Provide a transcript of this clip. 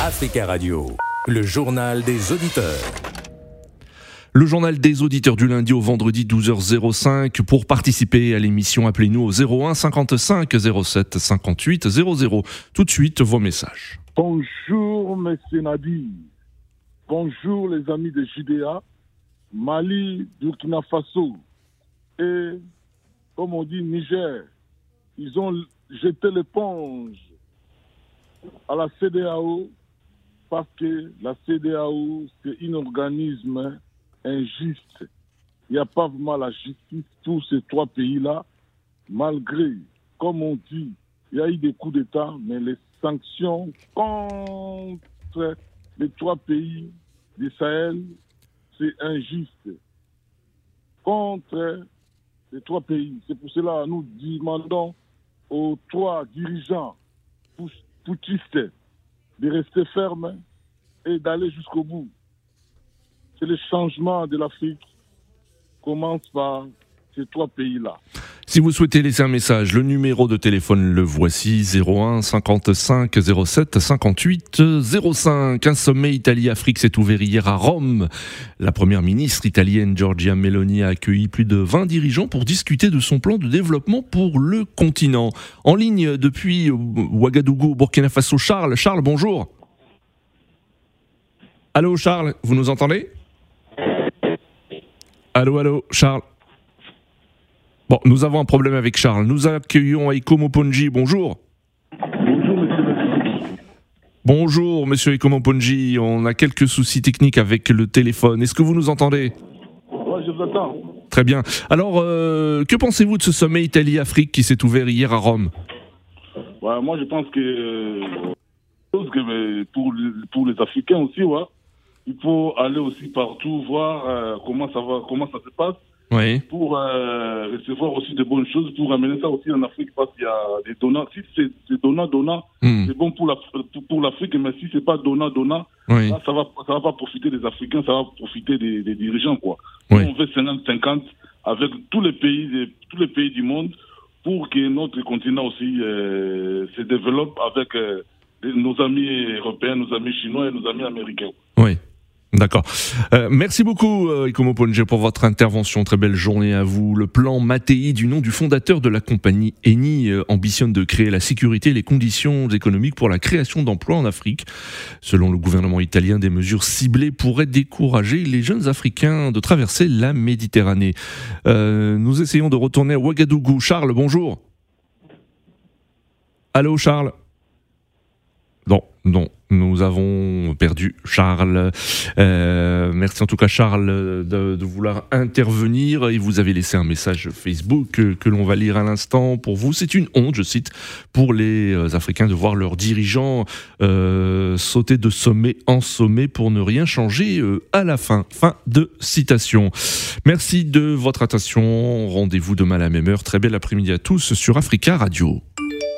Africa Radio, le journal des auditeurs. Le journal des auditeurs du lundi au vendredi 12h05. Pour participer à l'émission, appelez-nous au 01 55 07 58 00. Tout de suite, vos messages. Bonjour, messieurs Nadi. Bonjour, les amis de JDA, Mali, Burkina Faso et, comme on dit, Niger. Ils ont jeté l'éponge à la CDAO parce que la CDAO, c'est un organisme injuste. Il n'y a pas vraiment la justice pour ces trois pays-là, malgré, comme on dit, il y a eu des coups d'État, mais les sanctions contre les trois pays du Sahel, c'est injuste. Contre les trois pays. C'est pour cela que nous demandons aux trois dirigeants poutistes de rester fermes et d'aller jusqu'au bout. C'est le changement de l'Afrique commence par ces trois pays-là. Si vous souhaitez laisser un message, le numéro de téléphone le voici 01 55 07 58 05. Un sommet Italie-Afrique s'est ouvert hier à Rome. La première ministre italienne Giorgia Meloni a accueilli plus de 20 dirigeants pour discuter de son plan de développement pour le continent. En ligne depuis Ouagadougou, Burkina Faso, Charles. Charles, bonjour. Allô Charles, vous nous entendez? Allô, allô, Charles. Bon, nous avons un problème avec Charles. Nous accueillons Aiko Moponji. Bonjour. Bonjour, monsieur. Bonjour, monsieur Aiko Moponji. On a quelques soucis techniques avec le téléphone. Est-ce que vous nous entendez? Oui, je vous entends. Très bien. Alors, euh, que pensez-vous de ce sommet Italie-Afrique qui s'est ouvert hier à Rome? Ouais, Moi, je pense que, que pour, pour les Africains aussi, ouais, il faut aller aussi partout voir euh, comment ça va, comment ça se passe. Oui. Pour euh, recevoir aussi de bonnes choses, pour amener ça aussi en Afrique, parce qu'il y a des donnants. Si c'est donnant, donnant, Hmm. c'est bon pour l'Afrique, pour l'Afrique, mais si c'est pas donnant, donnant, Oui. là, ça va, ça va pas profiter des Africains, ça va profiter des, des dirigeants, quoi. Oui. On veut 50-50 avec tous les pays, tous les pays du monde, pour que notre continent aussi euh, se développe avec euh, nos amis européens, nos amis chinois et nos amis américains. Oui. D'accord. Euh, merci beaucoup, euh, Ikomo Ponje, pour votre intervention. Très belle journée à vous. Le plan Mattei, du nom du fondateur de la compagnie Eni, euh, ambitionne de créer la sécurité et les conditions économiques pour la création d'emplois en Afrique. Selon le gouvernement italien, des mesures ciblées pourraient décourager les jeunes Africains de traverser la Méditerranée. Euh, nous essayons de retourner à Ouagadougou. Charles, bonjour. Allô, Charles Non, non, nous avons perdu Charles. Euh, merci en tout cas Charles de, vouloir intervenir et vous avez laissé un message Facebook que, l'on va lire à l'instant pour vous. C'est une honte, je cite, pour les euh, Africains de voir leurs dirigeants euh, sauter de sommet en sommet pour ne rien changer à la fin. Fin de citation. Merci de votre attention. Rendez-vous demain à la même heure. Très bel après-midi à tous sur Africa Radio.